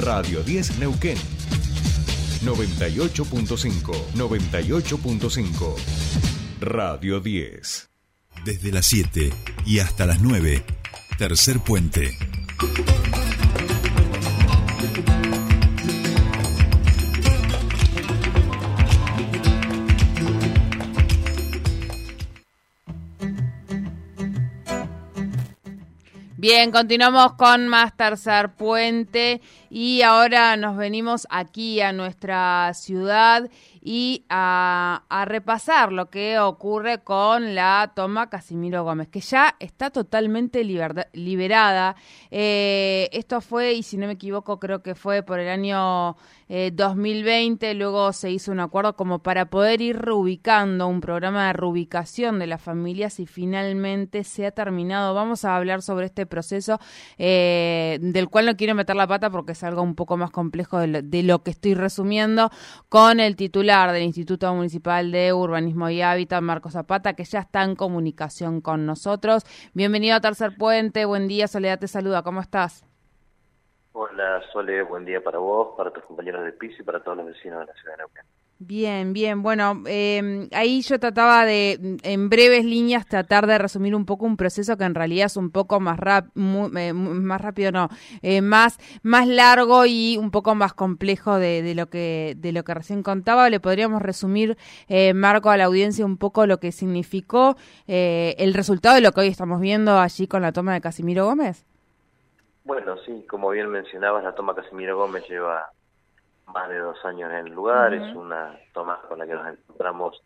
Radio 10 Neuquén. 98.5, 98.5. Radio 10. Desde las 7 y hasta las 9. Tercer puente. Bien, continuamos con más Tercer Puente y ahora nos venimos aquí a nuestra ciudad y a, repasar lo que ocurre con la toma Casimiro Gómez, que ya está totalmente liberada. Eh, esto fue, y si no me equivoco, creo que fue por el año 2020, eh, luego se hizo un acuerdo como para poder ir reubicando un programa de reubicación de las familias y finalmente se ha terminado. Vamos a hablar sobre este proceso eh, del cual no quiero meter la pata porque es algo un poco más complejo de lo, que estoy resumiendo con el titular del Instituto Municipal de Urbanismo y Hábitat, Marco Zapata, que ya está en comunicación con nosotros. Bienvenido a Tercer Puente, buen día, Soledad te saluda, ¿cómo estás? Hola Sole, buen día para vos, para tus compañeros de piso y para todos los vecinos de la ciudad de Neuquén. Bien, bien. Bueno, eh, ahí yo trataba de, en breves líneas, tratar de resumir un poco un proceso que en realidad es un poco más, rap, eh, más rápido, no, eh, más, más largo y un poco más complejo de, de, lo que de lo que recién contaba. Le podríamos resumir, eh, Marco, a la audiencia un poco lo que significó eh, el resultado de lo que hoy estamos viendo allí con la toma de Casimiro Gómez. Bueno, sí, como bien mencionabas, la toma Casimiro Gómez lleva más de dos años en el lugar, es una toma con la que nos encontramos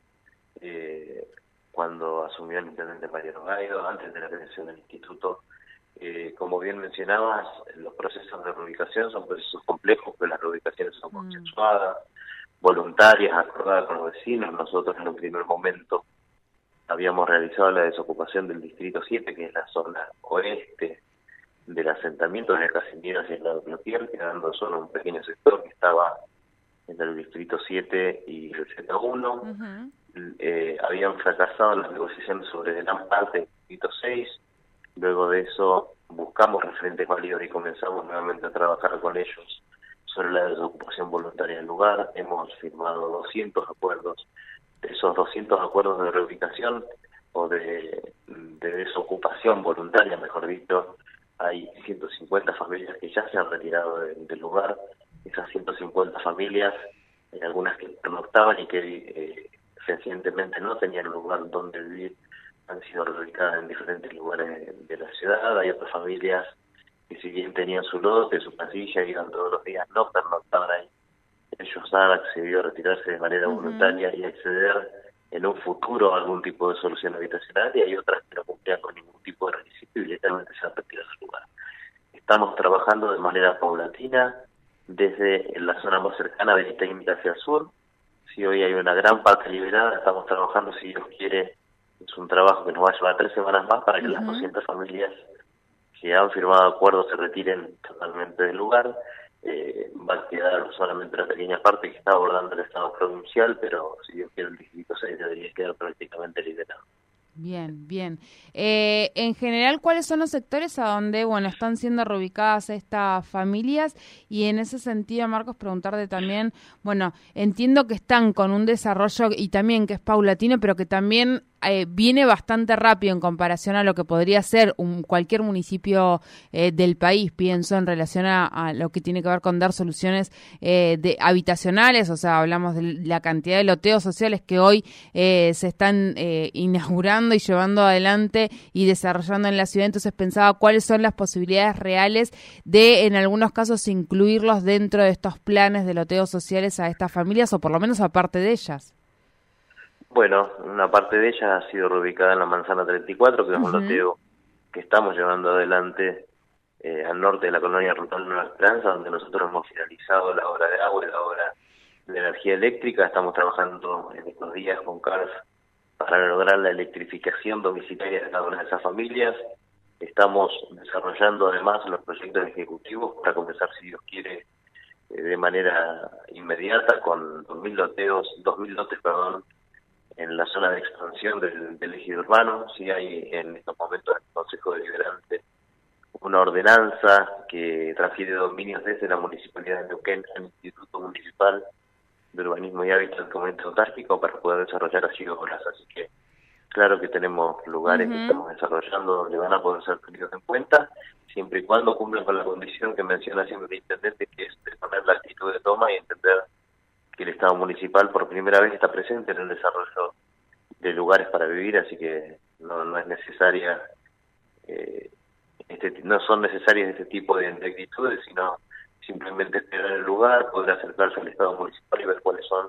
eh, cuando asumió el intendente Mariano Gaido, antes de la creación del instituto. Eh, como bien mencionabas, los procesos de reubicación son procesos complejos, pero las reubicaciones son consensuadas, voluntarias, acordadas con los vecinos. Nosotros en un primer momento habíamos realizado la desocupación del distrito 7, que es la zona oeste del asentamiento de Casimiro hacia el lado de Clotier, quedando solo un pequeño sector que estaba entre el distrito 7 y el Z1. Eh, habían fracasado las negociaciones sobre gran parte del distrito 6. Luego de eso buscamos referentes válidos y comenzamos nuevamente a trabajar con ellos sobre la desocupación voluntaria del lugar. Hemos firmado 200 acuerdos. De esos 200 acuerdos de reubicación o de, de desocupación voluntaria, mejor dicho, hay 150 familias que ya se han retirado del lugar. Esas 150 familias, hay algunas que no estaban y que eh, recientemente no tenían lugar donde vivir, han sido reubicadas en diferentes lugares de la ciudad. Hay otras familias que si bien tenían su lote, su casilla, iban todos los días, no estaban ahí. Ellos han accedido a retirarse de manera voluntaria y acceder en un futuro a algún tipo de solución habitacional y hay otras que no cumplían con ningún tipo de y literalmente se han retirado su lugar. Estamos trabajando de manera paulatina desde la zona más cercana de técnica hacia el sur. Si hoy hay una gran parte liberada, estamos trabajando, si Dios quiere, es un trabajo que nos va a llevar tres semanas más para que las 200 familias que han firmado acuerdos se retiren totalmente del lugar. Eh, va a quedar solamente una pequeña parte que está abordando el Estado provincial, pero si Dios quiere el Distrito 6 debería quedar prácticamente liberado. Bien, bien. Eh, en general, ¿cuáles son los sectores a donde, bueno, están siendo reubicadas estas familias? Y en ese sentido, Marcos, preguntarte también, bueno, entiendo que están con un desarrollo y también que es paulatino, pero que también eh, viene bastante rápido en comparación a lo que podría ser un, cualquier municipio eh, del país, pienso, en relación a, lo que tiene que ver con dar soluciones eh, de habitacionales, o sea, hablamos de la cantidad de loteos sociales que hoy se están inaugurando y llevando adelante y desarrollando en la ciudad, entonces pensaba cuáles son las posibilidades reales de, en algunos casos, incluirlos dentro de estos planes de loteos sociales a estas familias, o por lo menos aparte de ellas. Bueno, una parte de ella ha sido reubicada en la manzana 34, que es un loteo que estamos llevando adelante eh, al norte de la colonia Rutal Nueva Esperanza, donde nosotros hemos finalizado la obra de agua y la obra de energía eléctrica. Estamos trabajando en estos días con CARF para lograr la electrificación domiciliaria de cada una de esas familias. Estamos desarrollando además los proyectos ejecutivos para comenzar, si Dios quiere, eh, de manera inmediata con 2.000 loteos, 2.000 lotes, perdón, en la zona de expansión del, del ejido urbano, sí hay en estos momentos el Consejo Deliberante una ordenanza que transfiere dominios desde la Municipalidad de Neuquén al Instituto Municipal de Urbanismo y Hábitat Comento Autárquico para poder desarrollar así obras. Así que claro que tenemos lugares que estamos desarrollando donde van a poder ser tenidos en cuenta, siempre y cuando cumplan con la condición que menciona siempre el intendente, que es de poner la actitud de toma y entender que el Estado municipal por primera vez está presente en el desarrollo de lugares para vivir, así que no, no es necesaria, eh, este, no son necesarias este tipo de, actitudes, sino simplemente esperar el lugar, poder acercarse al Estado municipal y ver cuáles son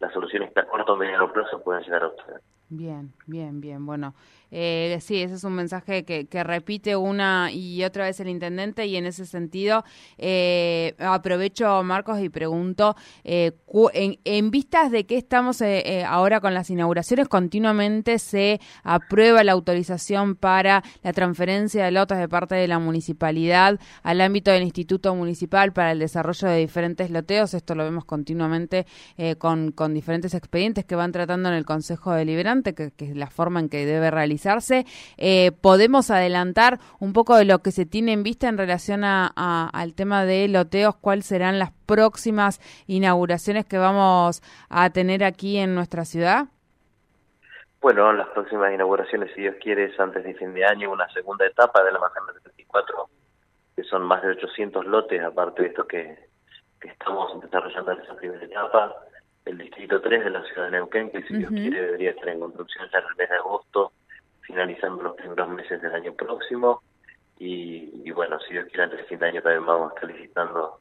las soluciones que a corto o mediano plazo pueden llegar a obtener. Bien, bien, bien. Bueno, eh, sí, ese es un mensaje que, que, repite una y otra vez el intendente y en ese sentido eh, aprovecho, Marcos, y pregunto, eh, en, en, vistas de que estamos eh, eh, ahora con las inauguraciones, continuamente se aprueba la autorización para la transferencia de lotes de parte de la municipalidad al ámbito del Instituto Municipal para el desarrollo de diferentes loteos. Esto lo vemos continuamente con, con diferentes expedientes que van tratando en el Consejo Deliberante que, es la forma en que debe realizarse. Eh, ¿Podemos adelantar un poco de lo que se tiene en vista en relación a, al tema de loteos? ¿Cuáles serán las próximas inauguraciones que vamos a tener aquí en nuestra ciudad? Bueno, las próximas inauguraciones, si Dios quiere, es antes de fin de año, una segunda etapa de la Manzana 34, que son más de 800 lotes, aparte de esto que, que estamos desarrollando en esa primera etapa el distrito 3 de la ciudad de Neuquén, que si Dios quiere debería estar en construcción ya en el mes de agosto, finalizando los primeros meses del año próximo. Y, bueno, si Dios quiere, antes del fin de año también vamos a estar licitando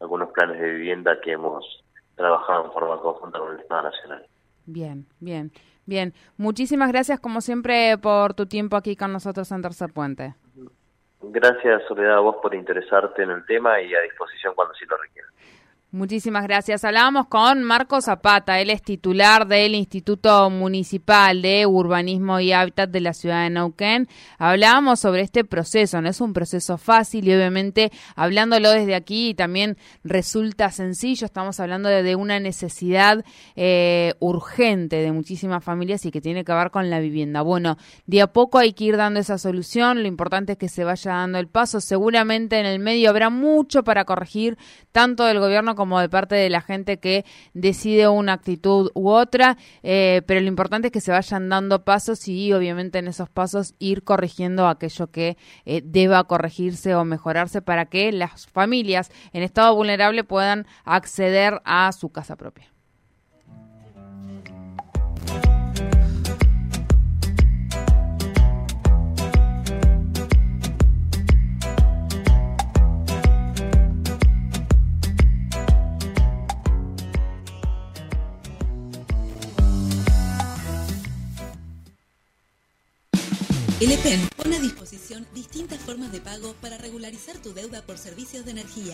algunos planes de vivienda que hemos trabajado en forma conjunta con el Estado Nacional. Bien, bien, bien. Muchísimas gracias, como siempre, por tu tiempo aquí con nosotros en Tercer Puente. Gracias, Soledad, a vos por interesarte en el tema y a disposición cuando sí lo requiera. Muchísimas gracias. Hablábamos con Marco Zapata, él es titular del Instituto Municipal de Urbanismo y Hábitat de la ciudad de Neuquén. Hablábamos sobre este proceso, no es un proceso fácil y obviamente hablándolo desde aquí también resulta sencillo. Estamos hablando de, una necesidad eh, urgente de muchísimas familias y que tiene que ver con la vivienda. Bueno, de a poco hay que ir dando esa solución. Lo importante es que se vaya dando el paso. Seguramente en el medio habrá mucho para corregir, tanto del gobierno como como de parte de la gente que decide una actitud u otra, eh, pero lo importante es que se vayan dando pasos y obviamente en esos pasos ir corrigiendo aquello que eh, deba corregirse o mejorarse para que las familias en estado vulnerable puedan acceder a su casa propia. El EPEN pone a disposición distintas formas de pago para regularizar tu deuda por servicios de energía.